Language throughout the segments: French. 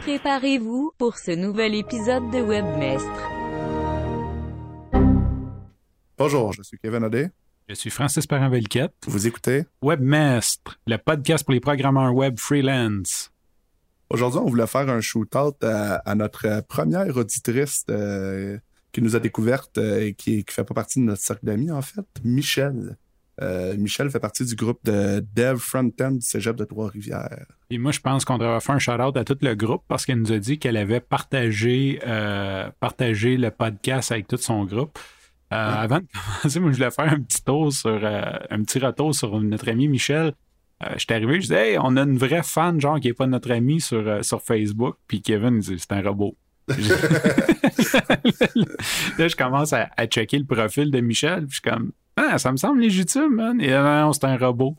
Préparez-vous pour ce nouvel épisode de Webmestre. Bonjour, je suis Kevin Audet. Je suis Francis Parent-Velquette. Vous écoutez? Webmestre, le podcast pour les programmeurs web freelance. Aujourd'hui, on voulait faire un shoot-out à, notre première auditrice euh, qui nous a découverte euh, et qui ne fait pas partie de notre cercle d'amis, en fait, Michel. Euh, Michel fait partie du groupe de Dev Frontend du Cégep de Trois-Rivières. Et moi, je pense qu'on devrait faire un shout-out à tout le groupe parce qu'elle nous a dit qu'elle avait partagé, partagé le podcast avec tout son groupe. Avant de commencer, moi, je voulais faire un petit tour sur un petit retour sur notre ami Michel. Euh, je suis arrivé, je disais, hey, on a une vraie fan, genre, qui n'est pas notre ami sur, euh, sur Facebook. Puis Kevin, il dit, c'est un robot. là, je commence à, à, checker le profil de Michel. Puis je suis comme, ah, ça me semble légitime, man. Et non, c'est un robot.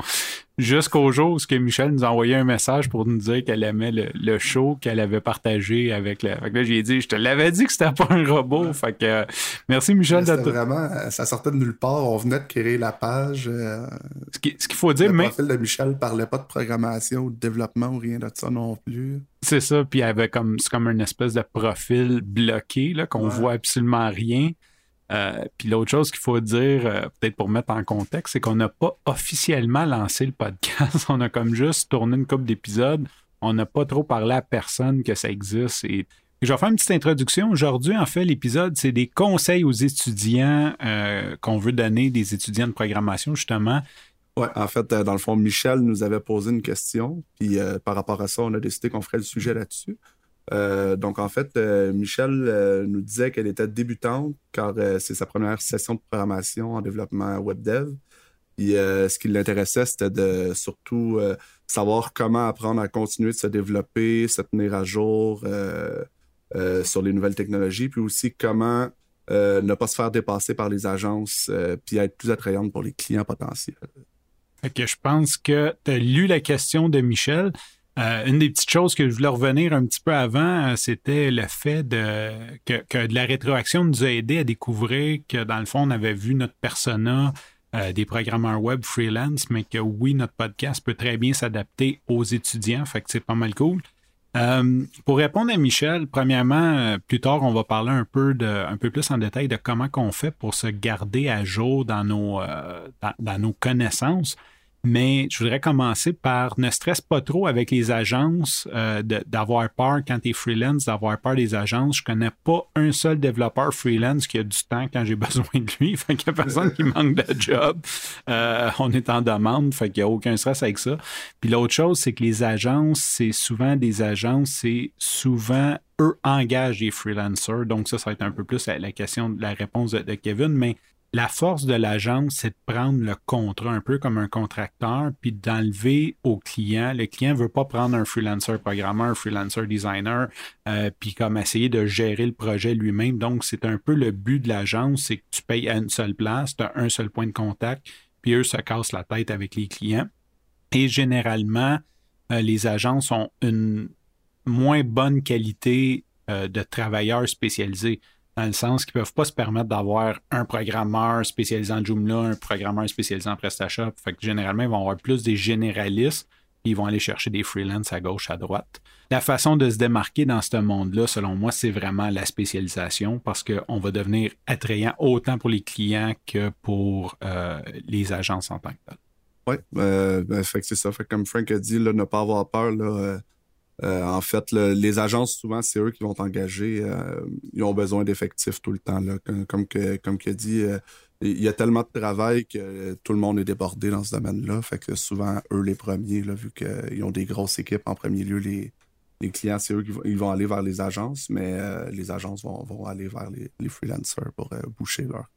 Jusqu'au jour où que Michel nous a envoyé un message pour nous dire qu'elle aimait le, show qu'elle avait partagé avec le. Fait que là, j'ai dit, je te l'avais dit que c'était pas un robot. Fait que merci Michel de vraiment, ça sortait de nulle part. On venait de créer la page. Euh, ce qu'il faut dire, mais. Le profil de Michel parlait pas de programmation ou de développement ou rien de ça non plus. C'est ça, puis il y avait comme, c'est comme une espèce de profil bloqué, là, qu'on voit absolument rien. Euh, puis l'autre chose qu'il faut dire, euh, peut-être pour mettre en contexte, c'est qu'on n'a pas officiellement lancé le podcast. On a comme juste tourné une couple d'épisodes. On n'a pas trop parlé à personne que ça existe. Et je vais faire une petite introduction. Aujourd'hui, en fait, l'épisode, c'est des conseils aux étudiants euh, qu'on veut donner, des étudiants de programmation, justement. Oui, en fait, dans le fond, Michel nous avait posé une question. Puis par rapport à ça, on a décidé qu'on ferait le sujet là-dessus. Euh, donc, en fait, euh, Michel euh, nous disait qu'elle était débutante car c'est sa première session de programmation en développement web dev. Et ce qui l'intéressait, c'était de surtout savoir comment apprendre à continuer de se développer, se tenir à jour sur les nouvelles technologies, puis aussi comment ne pas se faire dépasser par les agences, puis être plus attrayante pour les clients potentiels. Ok, je pense que tu as lu la question de Michel. Euh, une des petites choses que je voulais revenir un petit peu avant, euh, c'était le fait que, de la rétroaction nous a aidé à découvrir que dans le fond, on avait vu notre persona euh, des programmeurs web freelance, mais que oui, notre podcast peut très bien s'adapter aux étudiants. Fait que c'est pas mal cool. pour répondre à Michel, premièrement, plus tard, on va parler un peu de, un peu plus en détail de comment qu'on fait pour se garder à jour dans nos connaissances. Mais je voudrais commencer par ne stresse pas trop avec les agences, euh, d'avoir peur quand tu es freelance, d'avoir peur des agences. Je connais pas un seul développeur freelance qui a du temps quand j'ai besoin de lui. Fait qu'il n'y a personne qui manque de job. Euh, on est en demande, fait qu'il n'y a aucun stress avec ça. Puis l'autre chose, c'est que les agences, c'est souvent des agences, c'est souvent eux engagent des freelancers. Donc ça, ça va être un peu plus la, question de la réponse de, de Kevin, mais la force de l'agence, c'est de prendre le contrat un peu comme un contracteur, puis d'enlever au client. Le client ne veut pas prendre un freelancer programmeur, un freelancer designer, euh, puis comme essayer de gérer le projet lui-même. Donc, c'est un peu le but de l'agence, c'est que tu payes à une seule place, tu as un seul point de contact, puis eux se cassent la tête avec les clients. Et généralement, euh, les agences ont une moins bonne qualité euh, de travailleurs spécialisés dans le sens qu'ils ne peuvent pas se permettre d'avoir un programmeur spécialisé en Joomla, un programmeur spécialisé en PrestaShop. Fait que généralement, ils vont avoir plus des généralistes ils vont aller chercher des freelances à gauche, à droite. La façon de se démarquer dans ce monde-là, selon moi, c'est vraiment la spécialisation parce qu'on va devenir attrayant autant pour les clients que pour euh, les agences en tant que telles. Oui, euh, ben, c'est ça. Fait comme Frank a dit, ne pas avoir peur. Là, euh, en fait, les agences, souvent, c'est eux qui vont t'engager. Euh, ils ont besoin d'effectifs tout le temps. Comme, comme, que, comme dit, euh, il y a tellement de travail que tout le monde est débordé dans ce domaine-là. Fait que souvent, eux les premiers, vu qu'ils ont des grosses équipes en premier lieu, les, clients, c'est eux qui vont, ils vont aller vers les agences, mais les agences vont, vont, aller vers les, les freelancers pour boucher leur,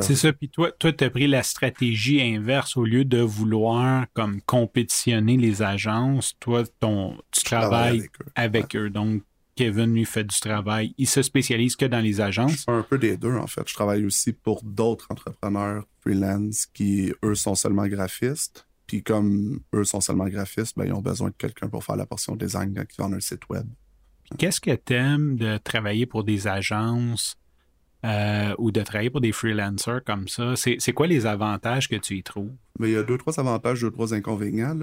c'est ça. Puis toi, toi, tu as pris la stratégie inverse au lieu de vouloir comme compétitionner les agences. Toi, ton, tu travailles avec, eux. Donc, Kevin, lui, fait du travail. Il se spécialise que dans les agences. un peu des deux, en fait. Je travaille aussi pour d'autres entrepreneurs freelance qui, eux, sont seulement graphistes. Puis comme eux sont seulement graphistes, ben, ils ont besoin de quelqu'un pour faire la portion design quand ils un site web. Qu'est-ce que tu aimes de travailler pour des agences euh, ou de travailler pour des freelancers comme ça, c'est quoi les avantages que tu y trouves? Il y a deux, trois avantages, deux, trois inconvénients.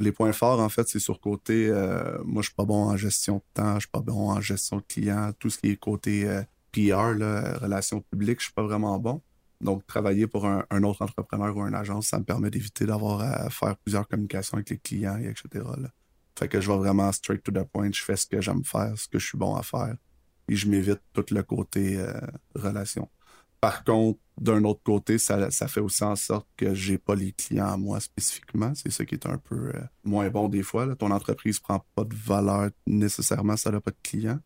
les points forts, en fait, c'est sur côté, euh, moi, je suis pas bon en gestion de temps, je suis pas bon en gestion de clients, tout ce qui est côté euh, PR, relations publiques, je suis pas vraiment bon. Donc, travailler pour un, autre entrepreneur ou une agence, ça me permet d'éviter d'avoir à faire plusieurs communications avec les clients, etc. Fait que je vais vraiment straight to the point, je fais ce que j'aime faire, ce que je suis bon à faire et je m'évite tout le côté euh, relation. Par contre, d'un autre côté, ça, fait aussi en sorte que j'ai pas les clients à moi spécifiquement. C'est ça qui est un peu euh, moins bon des fois. Ton entreprise prend pas de valeur nécessairement ça n'a pas de clients.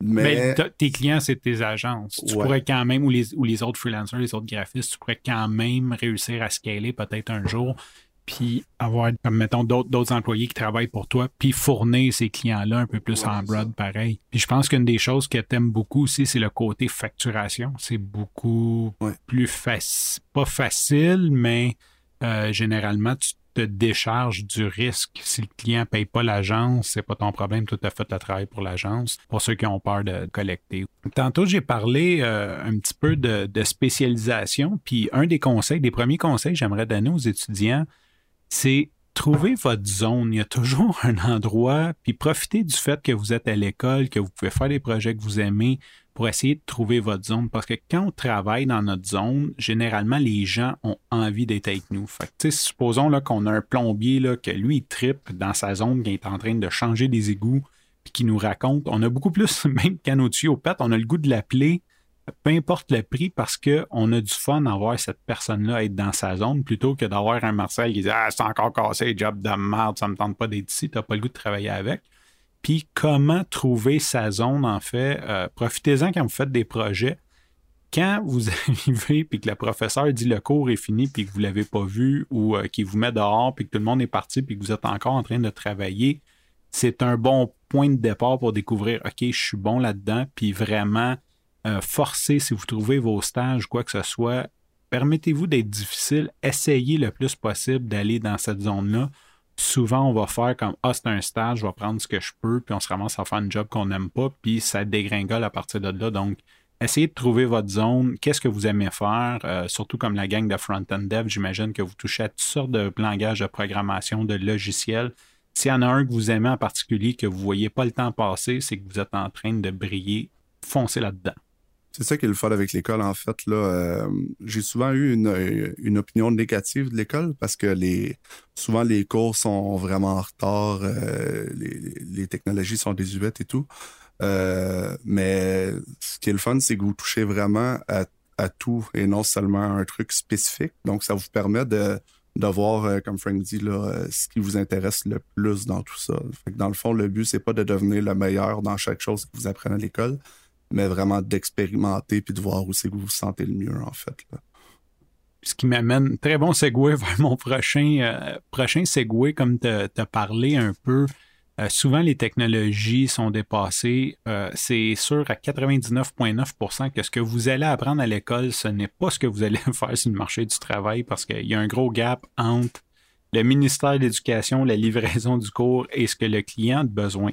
Mais, tes clients, c'est tes agences. Tu pourrais quand même, ou les, ou les autres freelancers, les autres graphistes, tu pourrais quand même réussir à scaler peut-être un jour puis avoir, comme mettons, d'autres employés qui travaillent pour toi, puis fournir ces clients-là un peu plus en broad, pareil. Puis je pense qu'une des choses que tu aimes beaucoup aussi, c'est le côté facturation. C'est beaucoup plus facile, pas facile, mais euh, généralement, tu te décharges du risque. Si le client ne paye pas l'agence, c'est pas ton problème, tu as fait le travail pour l'agence, pour ceux qui ont peur de collecter. Tantôt, j'ai parlé euh, un petit peu de, de spécialisation, puis un des conseils, des premiers conseils que j'aimerais donner aux étudiants, c'est trouver votre zone. Il y a toujours un endroit, puis profitez du fait que vous êtes à l'école, que vous pouvez faire des projets que vous aimez pour essayer de trouver votre zone. Parce que quand on travaille dans notre zone, généralement, les gens ont envie d'être avec nous. Fait que, supposons là, qu'on a un plombier là, que lui, il tripe dans sa zone, qui est en train de changer des égouts, puis qui nous raconte. On a beaucoup plus, même qu'à nos tuyaux au on a le goût de l'appeler peu importe le prix, parce qu'on a du fun à voir cette personne-là être dans sa zone plutôt que d'avoir un Marcel qui dit Ah, c'est encore cassé, job de merde, ça me tente pas d'être ici, t'as pas le goût de travailler avec. Puis comment trouver sa zone, en fait, euh, profitez-en quand vous faites des projets. Quand vous arrivez puis que le professeur dit le cours est fini puis que vous ne l'avez pas vu ou euh, qu'il vous met dehors puis que tout le monde est parti puis que vous êtes encore en train de travailler, c'est un bon point de départ pour découvrir OK, je suis bon là-dedans puis vraiment euh, forcez, si vous trouvez vos stages, quoi que ce soit, permettez-vous d'être difficile, essayez le plus possible d'aller dans cette zone-là. Souvent, on va faire comme Ah, c'est un stage, je vais prendre ce que je peux, puis on se ramasse à faire un job qu'on n'aime pas, puis ça dégringole à partir de là. Donc, essayez de trouver votre zone. Qu'est-ce que vous aimez faire? Euh, surtout comme la gang de front-end dev, j'imagine que vous touchez à toutes sortes de langages de programmation, de logiciels. S'il y en a un que vous aimez en particulier, que vous ne voyez pas le temps passer, c'est que vous êtes en train de briller. Foncez là-dedans. C'est ça qui est le fun avec l'école, en fait. Là, euh, j'ai souvent eu une, opinion négative de l'école parce que les, souvent les cours sont vraiment en retard, euh, les, technologies sont désuètes et tout. Euh, mais ce qui est le fun, c'est que vous touchez vraiment à, tout et non seulement à un truc spécifique. Donc, ça vous permet de, de voir, comme Frank dit, là, ce qui vous intéresse le plus dans tout ça. dans le fond, le but, c'est pas de devenir le meilleur dans chaque chose que vous apprenez à l'école, mais vraiment d'expérimenter puis de voir où c'est que vous vous sentez le mieux, en fait. Ce qui m'amène, très bon segue vers mon prochain, euh, prochain segue, comme tu as parlé un peu. Euh, souvent, les technologies sont dépassées. Euh, c'est sûr à 99,9% que ce que vous allez apprendre à l'école, ce n'est pas ce que vous allez faire sur le marché du travail parce qu'il y a un gros gap entre le ministère de l'Éducation, la livraison du cours et ce que le client a besoin.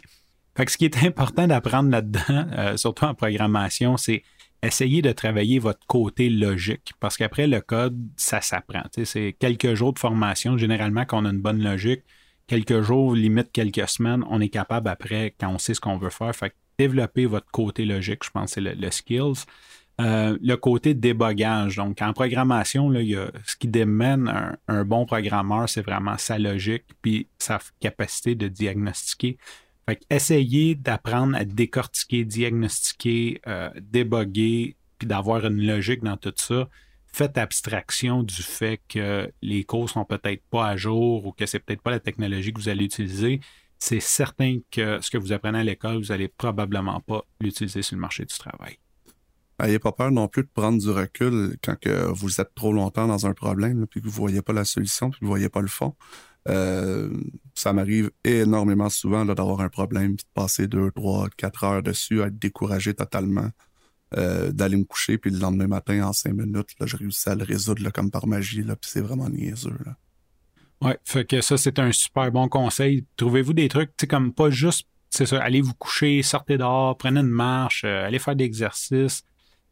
Fait que ce qui est important d'apprendre là-dedans, euh, surtout en programmation, c'est essayer de travailler votre côté logique. Parce qu'après, le code, ça s'apprend. C'est quelques jours de formation, généralement, qu'on a une bonne logique. Quelques jours, limite quelques semaines, on est capable après, quand on sait ce qu'on veut faire. Fait que développer votre côté logique, je pense, c'est le, skills. Euh, le côté débogage. Donc, en programmation, là, ce qui démène un, un bon programmeur, c'est vraiment sa logique puis sa capacité de diagnostiquer. Fait essayer d'apprendre à décortiquer, diagnostiquer, euh, déboguer, puis d'avoir une logique dans tout ça. Faites abstraction du fait que les cours sont peut-être pas à jour ou que c'est peut-être pas la technologie que vous allez utiliser. C'est certain que ce que vous apprenez à l'école, vous allez probablement pas l'utiliser sur le marché du travail. N'ayez pas peur non plus de prendre du recul quand vous êtes trop longtemps dans un problème, puis que vous ne voyez pas la solution, puis que vous ne voyez pas le fond. Euh, ça m'arrive énormément souvent d'avoir un problème, puis de passer deux, trois, quatre heures dessus, à être découragé totalement, euh, d'aller me coucher, puis le lendemain matin, en cinq minutes, là, je réussis à le résoudre comme par magie, là, puis c'est vraiment niaiseux. Là. Ouais, fait que ça, c'est un super bon conseil. Trouvez-vous des trucs, tu comme pas juste, c'est ça, allez vous coucher, sortez dehors, prenez une marche, euh, allez faire des exercices.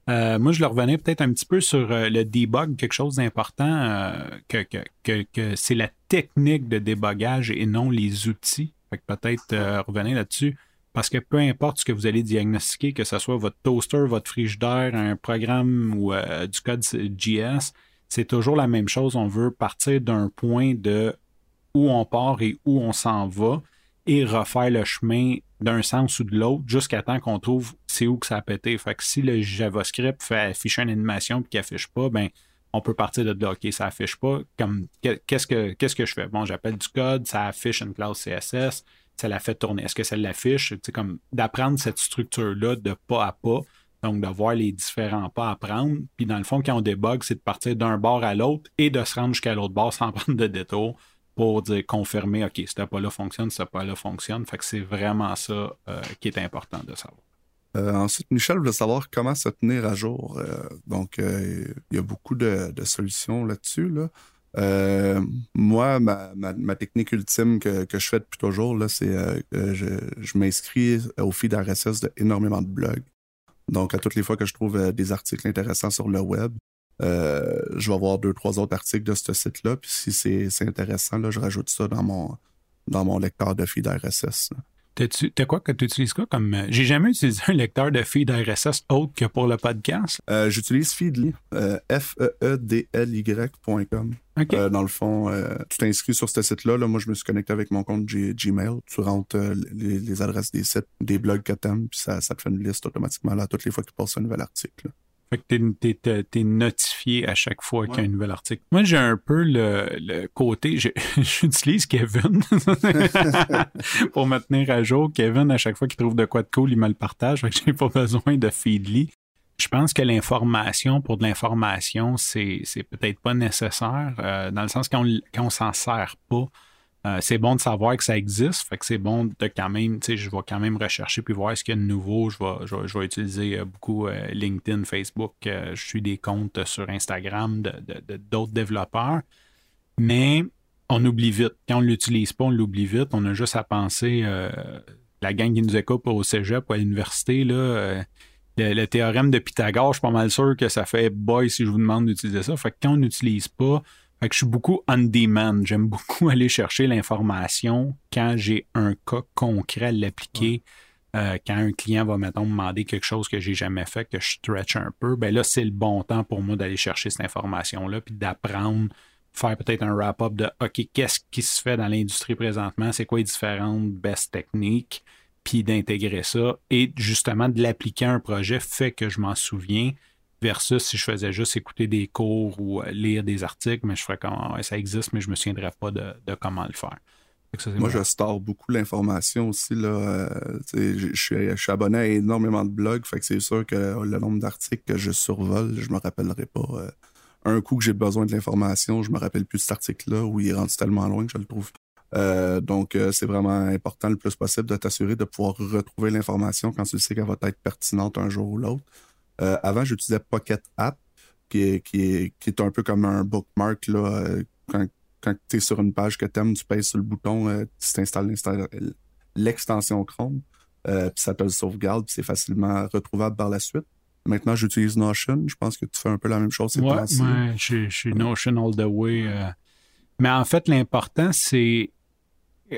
Euh, moi, je le revenais peut-être un petit peu sur euh, le debug, quelque chose d'important, euh, que, c'est la technique de débogage et non les outils. Fait que peut-être revenir là-dessus. Parce que peu importe ce que vous allez diagnostiquer, que ce soit votre toaster, votre frigidaire, un programme ou du code JS, c'est toujours la même chose. On veut partir d'un point de où on part et où on s'en va et refaire le chemin d'un sens ou de l'autre jusqu'à temps qu'on trouve c'est où que ça a pété. Fait que si le JavaScript fait afficher une animation et qu'il affiche pas, ben on peut partir de là, OK, ça affiche pas. Comme qu'est-ce que qu'est-ce que je fais? Bon, j'appelle du code, ça affiche une classe CSS, ça la fait tourner. Est-ce que ça l'affiche? C'est comme d'apprendre cette structure-là de pas à pas. Donc, de voir les différents pas à prendre. Puis, dans le fond, quand on débug, c'est de partir d'un bord à l'autre et de se rendre jusqu'à l'autre bord sans prendre de détour pour dire, confirmer, OK, ce pas-là fonctionne, ce pas-là fonctionne. Fait que c'est vraiment ça euh, qui est important de savoir. Euh, ensuite, Michel voulait savoir comment se tenir à jour. Euh, donc, il y a beaucoup de, solutions là-dessus. Là. Moi, ma, technique ultime que, que, je fais depuis toujours, là, c'est euh, je, m'inscris au feed RSS de énormément de blogs. Donc, à toutes les fois que je trouve des articles intéressants sur le web, euh, je vais voir deux, trois autres articles de ce site-là. Puis si c'est intéressant, là, je rajoute ça dans mon, dans mon lecteur de feed RSS. T'as quoi que tu utilises quoi comme. J'ai jamais utilisé un lecteur de feed RSS autre que pour le podcast? Euh, J'utilise Feedly, euh, F-E-E-D-L-Y.com. Okay. Euh, dans le fond, tu t'inscris sur ce site-là. Là, moi, je me suis connecté avec mon compte G Gmail. Tu rentres les, les, adresses des sites, des blogs que t'aimes, puis ça, ça te fait une liste automatiquement là, toutes les fois qu'il passe un nouvel article. Là. Fait que t'es, t'es, t'es notifié à chaque fois ouais. qu'il y a un nouvel article. Moi, j'ai un peu le, le côté, j'utilise Kevin pour me tenir à jour. Kevin, à chaque fois qu'il trouve de quoi de cool, il me le partage. Fait que j'ai pas besoin de Feedly. Je pense que l'information, pour de l'information, c'est, c'est peut-être pas nécessaire, euh, dans le sens qu'on quand on s'en sert pas. Euh, c'est bon de savoir que ça existe, fait que c'est bon de quand même, tu sais, je vais quand même rechercher puis voir ce qu'il y a de nouveau. Je vais, je je utiliser euh, beaucoup euh, LinkedIn, Facebook. je suis des comptes sur Instagram de, de, d'autres développeurs. Mais on oublie vite. Quand on ne l'utilise pas, on l'oublie vite. On a juste à penser, la gang qui nous écoute au cégep ou à l'université, le, le, théorème de Pythagore, je suis pas mal sûr que ça fait boy si je vous demande d'utiliser ça. Fait que quand on n'utilise pas, fait que je suis beaucoup on demand. J'aime beaucoup aller chercher l'information quand j'ai un cas concret à l'appliquer. Ouais. Euh, quand un client va, mettons, me demander quelque chose que j'ai jamais fait, que je stretch un peu, ben là, c'est le bon temps pour moi d'aller chercher cette information-là, puis d'apprendre, faire peut-être un wrap-up de OK, qu'est-ce qui se fait dans l'industrie présentement, c'est quoi les différentes best techniques, puis d'intégrer ça et justement de l'appliquer à un projet fait que je m'en souviens versus si je faisais juste écouter des cours ou lire des articles, mais je ferais comme ouais, ça existe, mais je me souviendrais pas de, de comment le faire. Ça, Moi, je store beaucoup l'information aussi. Là, euh, je, suis, je suis abonné à énormément de blogs, fait que c'est sûr que le nombre d'articles que je survole, je me rappellerai pas. Euh, un coup que j'ai besoin de l'information, je me rappelle plus de cet article-là où il est rendu tellement loin que je le trouve euh, donc, euh, c'est vraiment important le plus possible de t'assurer de pouvoir retrouver l'information quand tu sais qu'elle va être pertinente un jour ou l'autre. Euh, avant, j'utilisais Pocket App, qui est, qui, est, qui est un peu comme un bookmark. Là, quand quand tu es sur une page que tu aimes, tu pèses sur le bouton, euh, tu t'installes l'extension Chrome, euh, puis ça te le sauvegarde, puis c'est facilement retrouvable par la suite. Maintenant, j'utilise Notion. Je pense que tu fais un peu la même chose. Ouais, ouais je, je suis Notion all the way. Euh. Mais en fait, l'important, c'est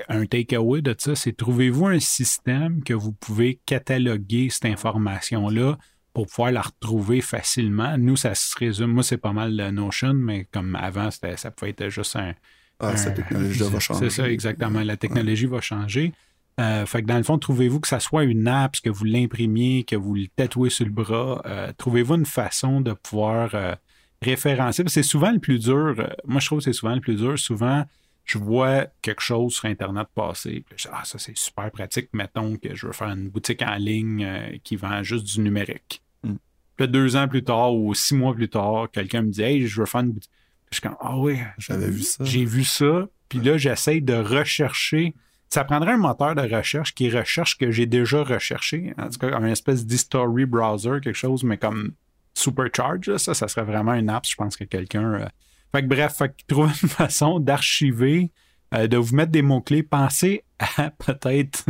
un takeaway de ça, c'est trouvez-vous un système que vous pouvez cataloguer cette information-là pour pouvoir la retrouver facilement. Nous, ça se résume, moi, c'est pas mal la Notion, mais comme avant, ça pouvait être juste un. Ah, cette technologie va changer. C'est ça, exactement. La technologie ouais. va changer. Euh, fait que dans le fond, trouvez-vous que ça soit une app, que vous l'imprimiez, que vous le tatouez sur le bras, euh, trouvez-vous une façon de pouvoir euh, référencer? C'est souvent le plus dur. moi, je trouve que c'est souvent le plus dur. Souvent, je vois quelque chose sur Internet passer. Puis je dis, ah, ça, c'est super pratique. Mettons que je veux faire une boutique en ligne euh, qui vend juste du numérique. Mm. Puis deux ans plus tard ou six mois plus tard, quelqu'un me dit, hey, je veux faire une boutique. Puis je suis comme, ah oui, j'avais vu ça. J'ai vu ça. Puis là, j'essaie de rechercher. Ça prendrait un moteur de recherche qui recherche que j'ai déjà recherché. En tout cas, un espèce d'history browser, quelque chose, mais comme supercharge. Ça, ça serait vraiment une app. Je pense que quelqu'un. Euh, fait que bref, fait que trouver une façon d'archiver, euh, de vous mettre des mots-clés. Pensez à peut-être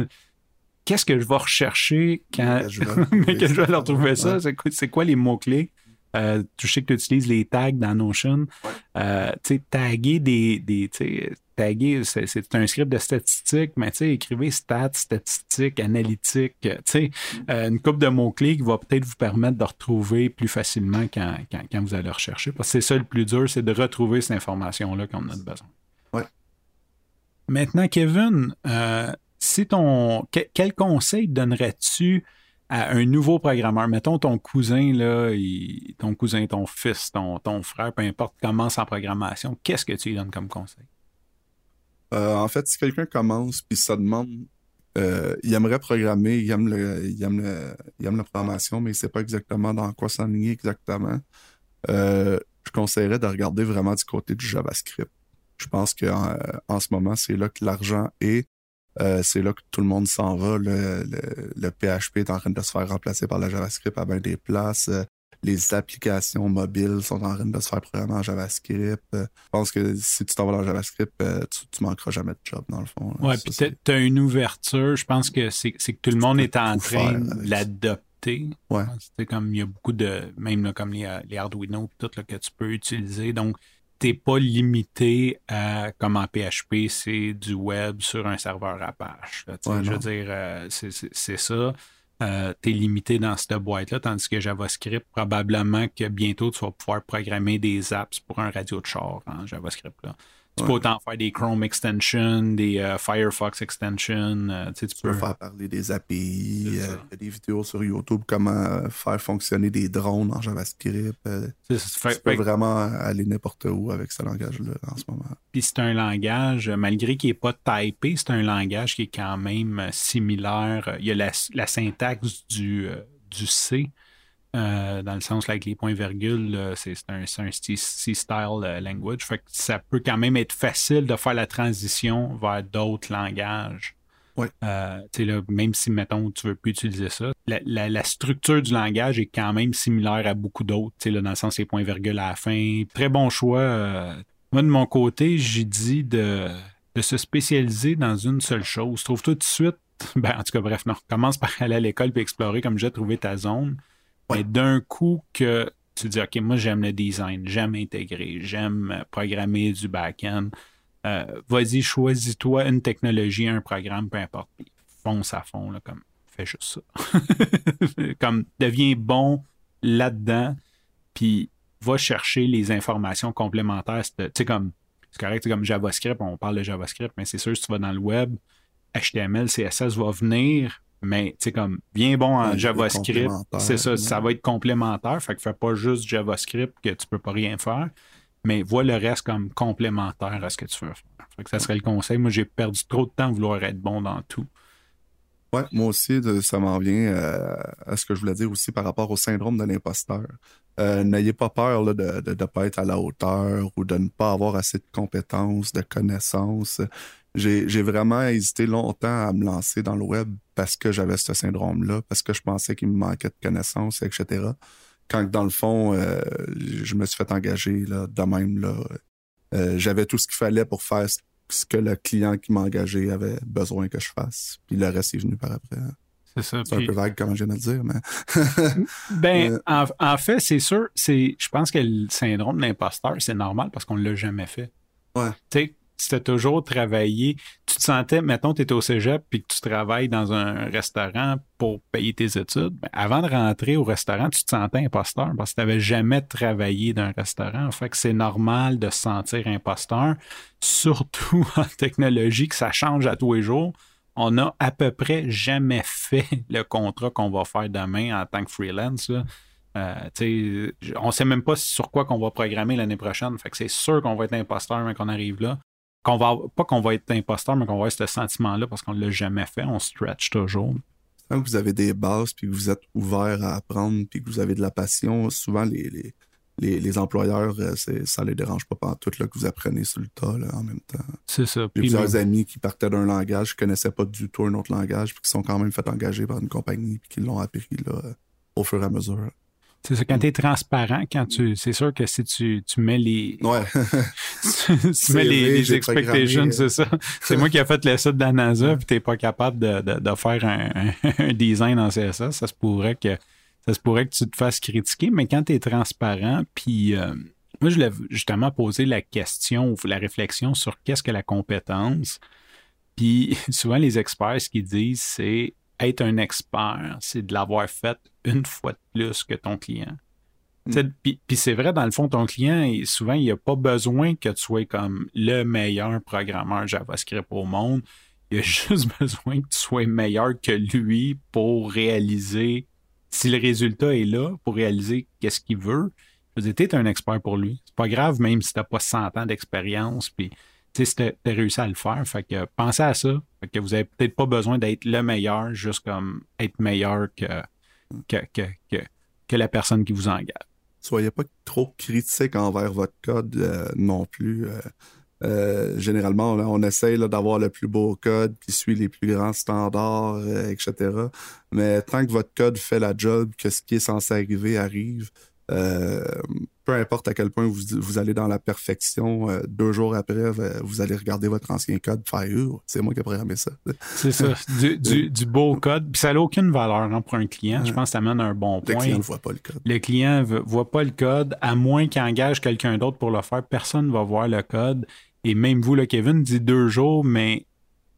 qu'est-ce que je vais rechercher quand Je vais mais que je vais leur trouver ça? C'est quoi, les mots-clés? Euh, tu sais que tu utilises les tags dans Notion. Euh, tu sais, taguer des. des c'est, un script de statistiques, mais tu sais, écrivez stats, statistiques, analytiques. euh, Tu sais, euh, une coupe de mots-clés qui va peut-être vous permettre de retrouver plus facilement quand, quand, quand vous allez rechercher. Parce que c'est ça le plus dur, c'est de retrouver cette information-là qu'on a besoin. Ouais. Maintenant, Kevin, euh, si ton. que- quel conseil donnerais-tu à un nouveau programmeur? Mettons ton cousin, là, il- ton cousin, ton fils, ton, ton frère, peu importe, commence en programmation. Qu'est-ce que tu lui donnes comme conseil? Euh, en fait, si quelqu'un commence puis ça demande, euh, il aimerait programmer, il aime, le, il, aime le- il aime la programmation, mais il sait pas exactement dans quoi s'enligner exactement, euh, je conseillerais de regarder vraiment du côté du JavaScript. Je pense qu'en en ce moment, c'est là que l'argent est. Euh, c'est là que tout le monde s'en va. Le PHP est en train de se faire remplacer par le JavaScript à bien des places. Les applications mobiles sont en train de se faire programmer en JavaScript. Euh, je pense que si tu t'en vas dans JavaScript, euh, tu, tu manqueras jamais de job, dans le fond. Ça, puis tu as une ouverture. Je pense que c'est que tout le monde est en train de l'adopter. Ouais. C'est comme il y a beaucoup de. Même là, comme les, euh, les Arduino, tout là, que tu peux utiliser. Donc, t'es pas limité à, comme en PHP, c'est du web sur un serveur Apache. là. Ouais, je veux dire, euh, c'est ça. Euh, t'es limité dans cette boîte-là, tandis que JavaScript, probablement que bientôt, tu vas pouvoir programmer des apps pour un radio de char en JavaScript. Là. Tu peux autant faire des Chrome extensions, des euh, Firefox extensions. euh, tu peux peux faire parler des API, euh, des vidéos sur YouTube, comment faire fonctionner des drones en JavaScript. tu fait- peux fait- vraiment aller n'importe où avec ce langage-là en ce moment. Puis c'est un langage, malgré qu'il n'est pas typé, c'est un langage qui est quand même similaire. Il y a la, la syntaxe du, du C, euh, dans le sens là, avec les points-virgules, c'est un, un C-style euh, language. Fait que ça peut quand même être facile de faire la transition vers d'autres langages. Ouais. Euh, là, même si, mettons, tu veux plus utiliser ça, la, la- la structure du langage est quand même similaire à beaucoup d'autres, dans le sens les points-virgules à la fin. Très bon choix. euh, moi, de mon côté, j'ai dit de, de se spécialiser dans une seule chose. Trouve-toi tout de suite, ben, en tout cas, bref, non, commence par aller à l'école puis explorer, comme j'ai trouvé ta zone. Mais d'un coup que tu dis, OK, moi, j'aime le design, j'aime intégrer, j'aime programmer du back-end, euh, vas-y, choisis-toi une technologie, un programme, peu importe, puis fonce à fond, là, comme, fais juste ça. comme, deviens bon là-dedans, puis va chercher les informations complémentaires. Tu sais, comme, c'est correct, comme JavaScript, on parle de JavaScript, mais c'est sûr, si tu vas dans le web, HTML, CSS va venir, mais tu sais, comme, bien bon en Ouais, JavaScript, c'est ça, ça va être complémentaire, fait que fais pas juste JavaScript que tu peux pas rien faire, mais vois le reste comme complémentaire à ce que tu veux faire. Fait que ça serait le conseil. Moi, j'ai perdu trop de temps à vouloir être bon dans tout. Ouais, moi aussi, ça m'en vient euh, à ce que je voulais dire aussi par rapport au syndrome de l'imposteur. Euh, N'ayez pas peur là, de ne pas être à la hauteur ou de ne pas avoir assez de compétences, de connaissances. J'ai vraiment hésité longtemps à me lancer dans le web parce que j'avais ce syndrome-là, parce que je pensais qu'il me manquait de connaissances, etc. Quand dans le fond, euh, je me suis fait engager là, de même. Là, Euh, j'avais tout ce qu'il fallait pour faire ce- que le client qui m'a engagé avait besoin que je fasse. Puis le reste est venu par après. C'est ça. C'est puis- un peu vague comme je viens de le dire, mais Ben, Euh, en, en fait, c'est sûr, c'est, je pense que le syndrome de l'imposteur, c'est normal parce qu'on ne l'a jamais fait. Ouais. Tu sais, tu as toujours travaillé, tu te sentais, mettons, tu es au cégep puis que tu travailles dans un restaurant pour payer tes études, ben, avant de rentrer au restaurant, tu te sentais imposteur parce que tu n'avais jamais travaillé dans un restaurant. Fait c'est normal de se sentir imposteur, surtout en technologie, que ça change à tous les jours. On n'a à peu près jamais fait le contrat qu'on va faire demain en tant que freelance. Euh, on sait même pas sur quoi qu'on va programmer l'année prochaine. Fait que c'est sûr qu'on va être imposteur quand on arrive là. Qu'on va, pas qu'on va être imposteur, mais qu'on va avoir ce sentiment-là parce qu'on l'a jamais fait. On stretch toujours. quand vous avez des bases puis que vous êtes ouvert à apprendre puis que vous avez de la passion, souvent les, les, les, les employeurs, euh, ça les dérange pas tout là, que vous apprenez sur le tas là, en même temps. C'est ça. J'ai Puis plusieurs même- amis qui partaient d'un langage, qui connaissaient pas du tout un autre langage, puis qui sont quand même fait engager par une compagnie, puis qui l'ont appris là, euh, au fur et à mesure. C'est ça, quand tu es transparent, quand tu. C'est sûr que si tu, tu mets les. Ouais. tu mets les, vrai, les expectations, programmé. c'est ça. C'est moi qui ai fait le site de la NASA, puis t'es pas capable de, de, de faire un, un design en CSS. Ça se pourrait que ça se pourrait que tu te fasses critiquer, mais quand tu es transparent, puis euh, moi, je voulais justement poser la question ou la réflexion sur qu'est-ce que la compétence. Puis souvent, les experts, ce qu'ils disent, c'est être un expert, c'est de l'avoir fait une fois de plus que ton client. Tu sais, Puis puis c'est vrai, dans le fond, ton client, il- souvent, il n'a pas besoin que tu sois comme le meilleur programmeur JavaScript au monde. Il a juste besoin que tu sois meilleur que lui pour réaliser, si le résultat est là, pour réaliser qu'est-ce qu'il veut. Je veux dire, t'es un expert pour lui. C'est pas grave, même si t'as pas 100 ans d'expérience, puis t'as réussi à le faire. Fait que pensez à ça. Que vous avez peut-être pas besoin d'être le meilleur, juste comme être meilleur que, que, que, que, la personne qui vous engage. Soyez pas trop critique envers votre code euh, non plus. Euh, euh, généralement, on, on essaye d'avoir le plus beau code qui suit les plus grands standards, etc. Mais tant que votre code fait la job, que ce qui est censé arriver arrive, euh, peu importe à quel point vous, vous allez dans la perfection, euh, deux jours après, euh, vous allez regarder votre ancien code faire c'est moi qui ai programmé ça. C'est ça. Du, du, du beau code. Puis ça n'a aucune valeur hein, pour un client. Je pense que ça amène un bon Le point. client ne voit pas le code. Le client ne voit pas le code, à moins qu'il engage quelqu'un d'autre pour le faire. Personne ne va voir le code. Et même vous, le Kevin, dit deux jours, mais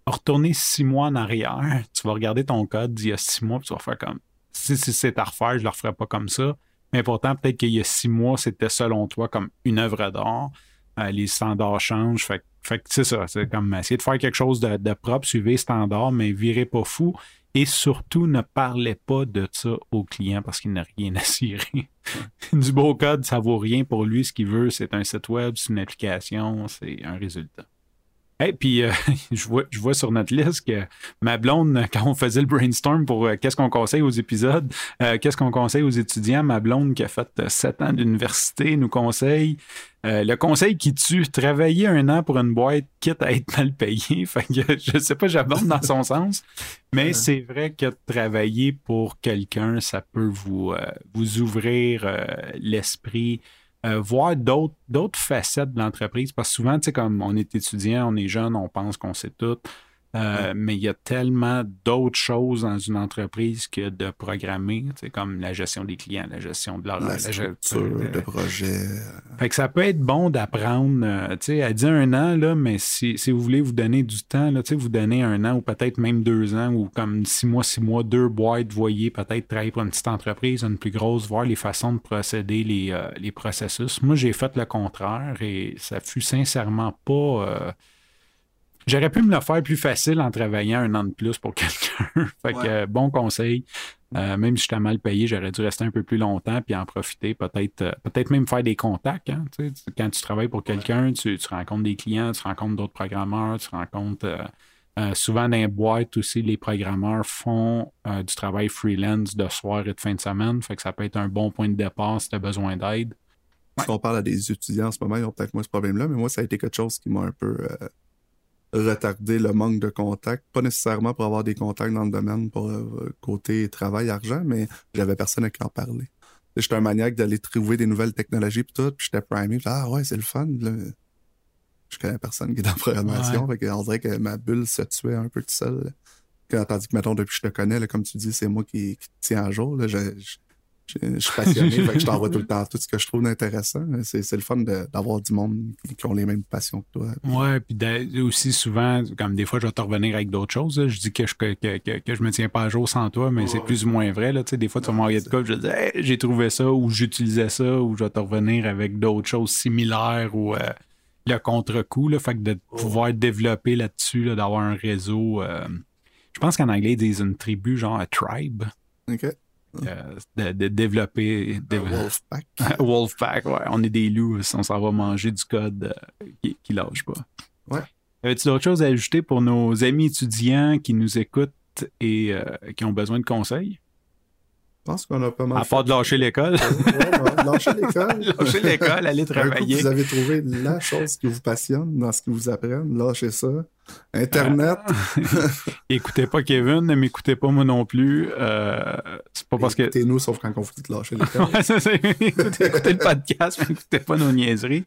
retourner six mois en arrière, tu vas regarder ton code d'il y a six mois, puis tu vas faire comme si, si c'est à refaire, je ne le referai pas comme ça. Mais pourtant, peut-être qu'il y a six mois, c'était selon toi comme une œuvre d'art. Euh, les standards changent. Fait, fait que c'est ça. C'est comme essayer de faire quelque chose de, propre, suivez les standards, mais virez pas fou. Et surtout, ne parlez pas de ça au client parce qu'il n'a rien à cirer. du beau code, ça vaut rien pour lui. Ce qu'il veut, c'est un site web, c'est une application, c'est un résultat. Puis, euh, je, vois, je vois sur notre liste que ma blonde, quand on faisait le brainstorm pour euh, qu'est-ce qu'on conseille aux épisodes, euh, qu'est-ce qu'on conseille aux étudiants, ma blonde qui a fait sept ans d'université nous conseille euh, le conseil qui tue, travailler un an pour une boîte, quitte à être mal payé. Fait que je sais pas, j'aborde dans son sens, mais c'est vrai que travailler pour quelqu'un, ça peut vous, euh, vous ouvrir euh, l'esprit, euh, voir d'autres facettes de l'entreprise. Parce que souvent, tu sais, comme on est étudiant, on est jeune, on pense qu'on sait tout. Euh, Mais il y a tellement d'autres choses dans une entreprise que de programmer, comme la gestion des clients, la gestion de leur La la structure euh, de projet. fait que ça peut être bon d'apprendre, euh, à dire un an, là, mais si, si vous voulez vous donner du temps, là, vous donner un an ou peut-être même deux ans ou comme six mois, six mois, deux boîtes, voyez peut-être travailler pour une petite entreprise, une plus grosse, voir les façons de procéder, les, euh, les processus. Moi, j'ai fait le contraire et ça fut sincèrement pas. euh, J'aurais pu me le faire plus facile en travaillant un an de plus pour quelqu'un. fait que Ouais. euh, bon conseil. Euh, même si j'étais mal payé, j'aurais dû rester un peu plus longtemps puis en profiter, peut-être euh, peut-être même faire des contacts. hein, tu sais. quand tu travailles pour quelqu'un, tu, tu rencontres des clients, tu rencontres d'autres programmeurs, tu rencontres euh, souvent dans les boîtes aussi, les programmeurs font du travail freelance de soir et de fin de semaine. Fait que ça peut être un bon point de départ si tu as besoin d'aide. Si on parle à des étudiants en ce moment, ils ont peut-être moins ce problème-là, mais moi, ça a été quelque chose qui m'a un peu retardé le manque de contacts. Pas nécessairement pour avoir des contacts dans le domaine pour euh, côté travail, argent, mais j'avais personne à qui en parler. J'étais un maniaque d'aller trouver des nouvelles technologies pis tout, puis j'étais primé, puis ah ouais, c'est le fun. Là. Je connais personne qui est dans la programmation, fait on dirait que ma bulle se tuait un peu tout seul. Quand- Tandis que, mettons, depuis que je te connais, là, comme tu dis, c'est moi qui, qui tiens à jour. Là, je, je- je- je suis passionné, fait que je t'envoie tout le temps tout ce que je trouve d'intéressant. C'est c'est le fun d'avoir du monde qui, ont les mêmes passions que toi. Ouais, puis aussi souvent, comme des fois, je vais te revenir avec d'autres choses. là. Je dis que je, que, que, je me tiens pas à jour sans toi, mais c'est plus ou moins vrai. Là. Tu sais, Des fois, tu vas m'envoyer de quoi, je dis Hey, j'ai trouvé ça, ou j'utilisais ça, ou je vais te revenir avec d'autres choses similaires, ou euh, le contre-coup. Là, fait que de pouvoir développer là-dessus, là, d'avoir un réseau. euh, je pense qu'en anglais, ils disent une tribu, genre un tribe. OK? Euh, de, de développer. De- Wolfpack. Wolfpack, ouais. On est des loups, on s'en va manger du code euh, qui, qui lâche pas. Ouais. Avais-tu d'autres choses à ajouter pour nos amis étudiants qui nous écoutent et euh, qui ont besoin de conseils? Je pense qu'on a pas mal. À part de lâcher l'école. Ouais, lâcher l'école. lâcher l'école, aller Un coup, travailler. vous avez trouvé la chose qui vous passionne dans ce qu'ils vous apprennent. Lâchez ça. Internet. Écoutez pas Kevin, ne m'écoutez pas moi non plus. Euh, c'est pas parce que. Écoutez-nous, sauf quand on vous dit de lâcher l'école. Ouais, écoutez, écoutez le podcast, mais écoutez pas nos niaiseries.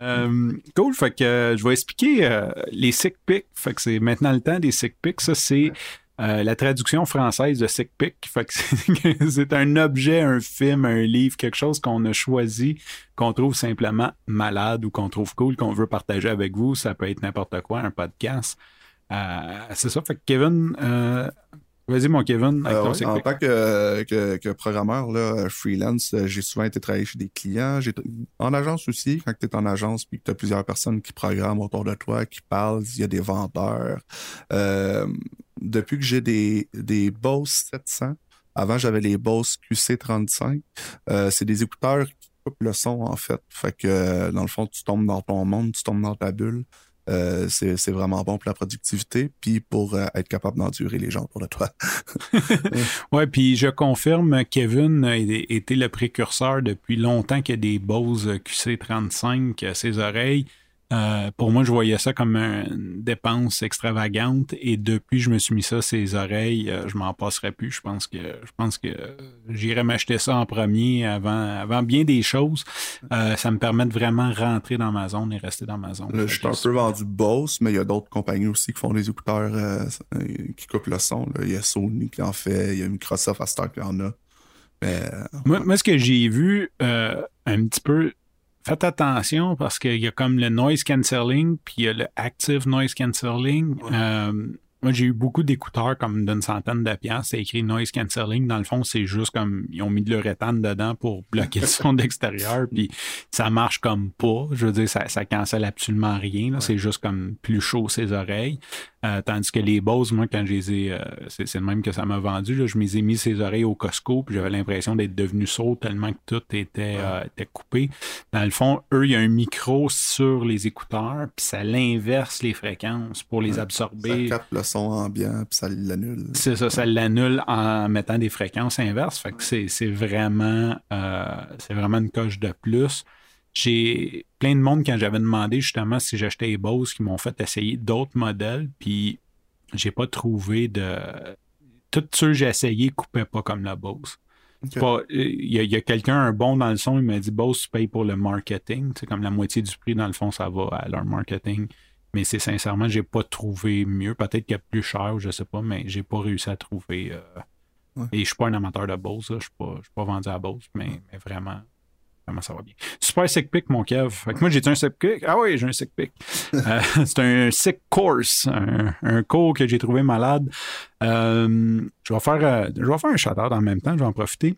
Euh, cool, fait que euh, je vais expliquer les sick pics. Fait que c'est maintenant le temps des sick pics. Ça, c'est euh, la traduction française de sick pic. Fait que c'est un objet, un film, un livre, quelque chose qu'on a choisi, qu'on trouve simplement malade ou qu'on trouve cool, qu'on veut partager avec vous. Ça peut être n'importe quoi, un podcast. Euh, c'est ça. Fait que Kevin, euh, vas-y mon Kevin, avec ton en tant que, que, que programmeur là, freelance, j'ai souvent été travailler chez des clients. J'ai en agence aussi, quand tu es en agence puis que tu as plusieurs personnes qui programment autour de toi, qui parlent, il y a des vendeurs. Depuis que j'ai des, Bose 700, avant j'avais les Bose QC35, euh, c'est des écouteurs qui coupent le son en fait. Fait que euh, dans le fond, tu tombes dans ton monde, tu tombes dans ta bulle. Euh, c'est vraiment bon pour la productivité, puis pour être capable d'endurer les gens autour de toi. Ouais, puis je confirme, Kevin a été le précurseur depuis longtemps qu'il y a des Bose QC35 à ses oreilles. Euh, pour moi, je voyais ça comme une dépense extravagante et depuis je me suis mis ça à ses oreilles, euh, je m'en passerai plus. Je pense que je pense que j'irai m'acheter ça en premier avant, avant bien des choses. Euh, ça me permet de vraiment rentrer dans ma zone et rester dans ma zone. Là, je suis un peu vendu Bose, mais il y a d'autres compagnies aussi qui font des écouteurs qui coupent le son. là. Il y a Sony qui en fait, il y a Microsoft à Star qui en a. Mais Moi, moi, ce que j'ai vu un petit peu, faites attention parce qu'il y a comme le noise cancelling, puis il y a le active noise cancelling. Euh, moi, j'ai eu beaucoup d'écouteurs comme d'une centaine de piastres. C'est écrit noise cancelling. Dans le fond, c'est juste comme ils ont mis de l'uréthane dedans pour bloquer le son d'extérieur, puis ça marche comme pas. Je veux dire, ça, ça cancelle absolument rien. C'est juste comme plus chaud ses oreilles. Euh, tandis que les Bose, moi, quand je les ai, euh, c'est c'est le même que ça m'a vendu, là, je me ai mis ses oreilles au Costco, puis j'avais l'impression d'être devenu sourd tellement que tout était, euh, était coupé. Dans le fond, eux, il y a un micro sur les écouteurs, puis ça l'inverse les fréquences pour les ça absorber. capte le son ambiant puis ça l'annule. C'est ça, ça l'annule en mettant des fréquences inverses. Fait que c'est, c'est vraiment euh, c'est vraiment une coche de plus. J'ai plein de monde quand j'avais demandé justement si j'achetais les Bose qui m'ont fait essayer d'autres modèles, puis j'ai pas trouvé de. Tous ceux que j'ai essayé coupaient pas comme la Bose. Il y a, quelqu'un, un bon dans le son, il m'a dit Bose, tu payes pour le marketing. C'est comme la moitié du prix, dans le fond, ça va à leur marketing. Mais c'est sincèrement, j'ai pas trouvé mieux. Peut-être qu'il y a plus cher, je sais pas, mais j'ai pas réussi à trouver. euh, Ouais. Et je suis pas un amateur de Bose, là. je suis pas, je suis pas vendu à Bose, mais, mais vraiment, vraiment ça va bien? Super sick pick, mon Kev. Fait que moi, j'ai un sick pick. Ah oui, j'ai un sick pick. Euh, c'est un sick course, un, un cours que j'ai trouvé malade. Euh, je vais faire, euh, je vais faire un shout-out en même temps, je vais en profiter.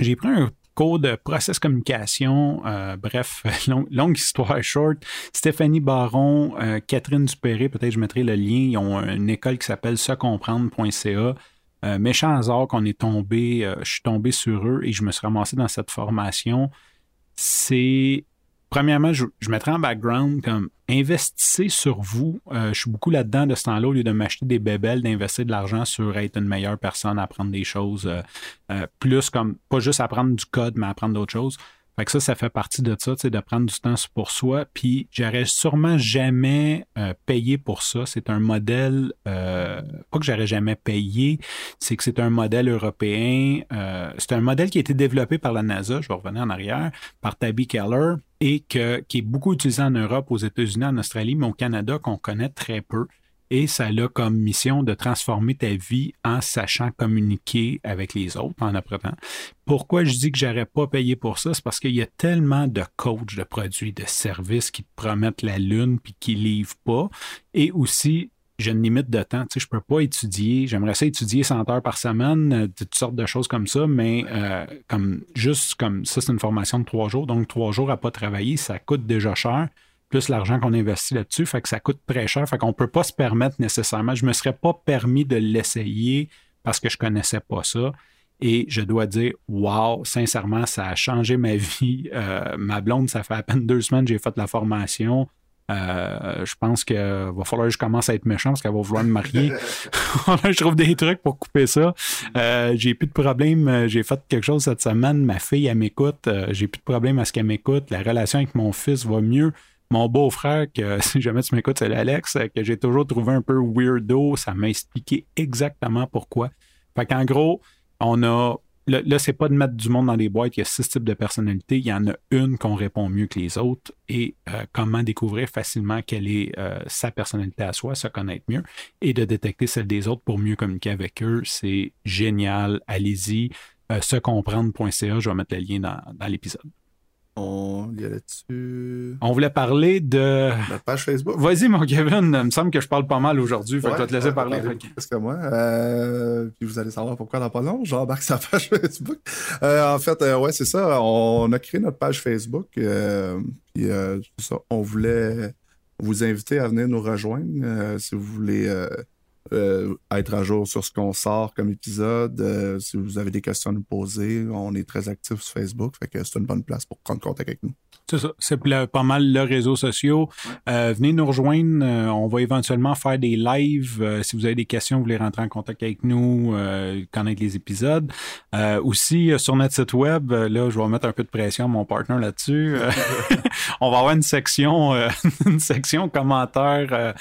J'ai pris un cours de process communication, euh, bref, long- longue histoire short. Stéphanie Baron, euh, Catherine Dupéré, peut-être je mettrai le lien. Ils ont une école qui s'appelle secomprendre.ca. Euh, méchant hasard qu'on est tombé, je suis tombé sur eux et je me suis ramassé dans cette formation. C'est premièrement, je, je mettrais en background comme investissez sur vous. Euh, je suis beaucoup là-dedans de ce temps-là, au lieu de m'acheter des bébelles, d'investir de l'argent sur être une meilleure personne, apprendre des choses, euh, euh, plus comme pas juste apprendre du code, mais apprendre d'autres choses. Fait que ça, ça fait partie de ça, de prendre du temps pour soi. Puis j'aurais sûrement jamais euh, payé pour ça. C'est un modèle, euh, pas que j'aurais jamais payé, c'est que c'est un modèle européen. euh, c'est un modèle qui a été développé par la NASA, je vais revenir en arrière, par Tabby Keller, et que, qui est beaucoup utilisé en Europe, aux États-Unis, en Australie, mais au Canada, qu'on connaît très peu. Et ça a comme mission de transformer ta vie en sachant communiquer avec les autres, en apprenant. Pourquoi je dis que j'aurais pas payé pour ça? C'est parce qu'il y a tellement de coachs, de produits, de services qui te promettent la lune puis qui livrent pas. Et aussi, j'ai une limite de temps. Tu sais, je peux pas étudier. J'aimerais ça étudier 100 heures par semaine, euh, toutes sortes de choses comme ça, mais euh, comme juste comme ça, c'est une formation de trois jours. Donc, trois jours à pas travailler, ça coûte déjà cher. Plus l'argent qu'on investit là-dessus, fait que ça coûte très cher. Fait qu'on peut pas se permettre nécessairement. Je me serais pas permis de l'essayer parce que je connaissais pas ça. Et je dois dire, wow, sincèrement, ça a changé ma vie. Euh, ma blonde, ça fait à peine deux semaines que j'ai fait la formation. Euh, je pense qu'il va falloir que je commence à être méchant parce qu'elle va vouloir me marier. je trouve des trucs pour couper ça. Euh, j'ai plus de problème. J'ai fait quelque chose cette semaine. Ma fille, elle m'écoute. J'ai plus de problème à ce qu'elle m'écoute. La relation avec mon fils va mieux. Mon beau-frère, que si jamais tu m'écoutes, c'est Alex, que j'ai toujours trouvé un peu weirdo. Ça m'a expliqué exactement pourquoi. Fait qu'en gros, on a là, c'est pas de mettre du monde dans des boîtes. Il y a six types de personnalités. Il y en a une qu'on répond mieux que les autres. Et euh, comment découvrir facilement quelle est euh, sa personnalité à soi, se connaître mieux et de détecter celle des autres pour mieux communiquer avec eux. C'est génial. Allez-y. Euh, secomprendre.ca, je vais mettre le lien dans l'épisode. On y allait dessus. On voulait parler de. Notre page Facebook. Vas-y, mon Kevin. Il me semble que je parle pas mal aujourd'hui. Que je vais te laisser Ouais, parler. Fait que- moi. Euh, puis vous allez savoir pourquoi dans pas long. J'embarque sa page Facebook. Euh, en fait, euh, ouais, c'est ça. On a créé notre page Facebook. Euh, puis euh, ça. On voulait vous inviter à venir nous rejoindre euh, si vous voulez euh, être à jour sur ce qu'on sort comme épisode. euh, si vous avez des questions à nous poser, on est très actifs sur Facebook. Fait que c'est une bonne place pour prendre contact avec nous. C'est ça. C'est le- pas mal le réseau social. Euh, venez nous rejoindre. Euh, on va éventuellement faire des lives. Euh, si vous avez des questions, vous voulez rentrer en contact avec nous, euh, connaître les épisodes. Aussi, sur notre site web, là, je vais mettre un peu de pression à mon partner là-dessus. On va avoir une section, une section commentaires,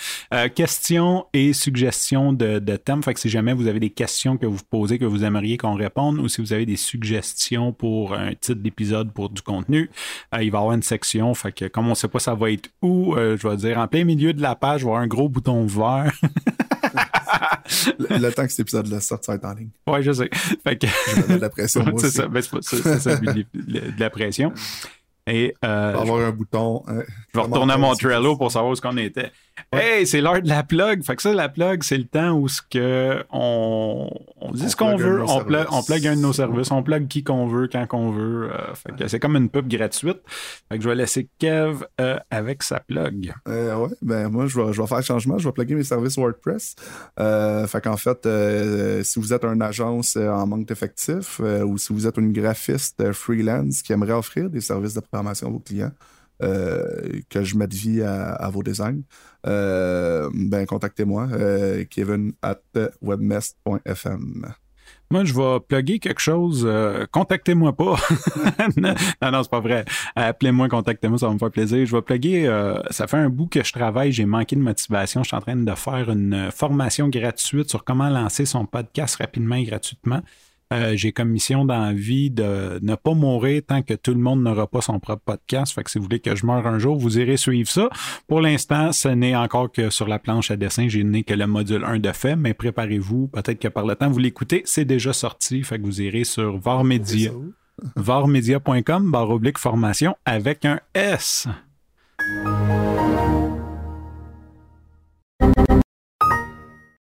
questions et suggestions de, de thèmes. Fait que si jamais vous avez des questions que vous posez, que vous aimeriez qu'on réponde, ou si vous avez des suggestions pour un titre d'épisode pour du contenu, il va y avoir une section. Fait que comme on ne sait pas ça va être où, euh, je vais dire en plein milieu de la page, il va y avoir un gros bouton vert. Le, le temps que cet épisode-là sorte, ça va être en ligne. ouais, je sais. Fait que Je vais de la pression. c'est ça, ben, c'est ça, de de la pression. Et euh, avoir un bouton. hein, Je vais retourner à mon Trello pour savoir où est-ce qu'on était. Hey, c'est l'heure de la plug. Fait que ça, la plug, c'est le temps où ce que on, on dit On ce qu'on un veut, on plug, on plug un de nos services, on plug qui qu'on veut, quand qu'on veut. Euh, fait que c'est comme une pub gratuite. Fait que je vais laisser Kev euh, avec sa plug. Euh, ouais, ben moi, je vais, je vais faire le changement. Je vais plugger mes services WordPress. Euh, fait qu'en fait, si vous êtes une agence en manque d'effectifs ou si vous êtes une graphiste freelance qui aimerait offrir des services de programmation à vos clients, que je mette vie à, à vos designs, euh, ben contactez-moi, euh, kevin at webmest.fm. Moi, je vais plugger quelque chose. euh, contactez-moi pas. non, non, c'est pas vrai. Appelez-moi, contactez-moi, ça va me faire plaisir. Je vais plugger. euh, ça fait un bout que je travaille, j'ai manqué de motivation. Je suis en train de faire une euh, formation gratuite sur comment lancer son podcast rapidement et gratuitement. Euh, j'ai comme mission dans la vie de ne pas mourir tant que tout le monde n'aura pas son propre podcast. Fait que si vous voulez que je meure un jour, vous irez suivre ça. Pour l'instant, ce n'est encore que sur la planche à dessin. J'ai né que le module 1 de fait, mais préparez-vous. Peut-être que par le temps, vous l'écoutez, c'est déjà sorti. Fait que vous irez sur Varmedia, varmedia.com, barre oblique formation avec un S.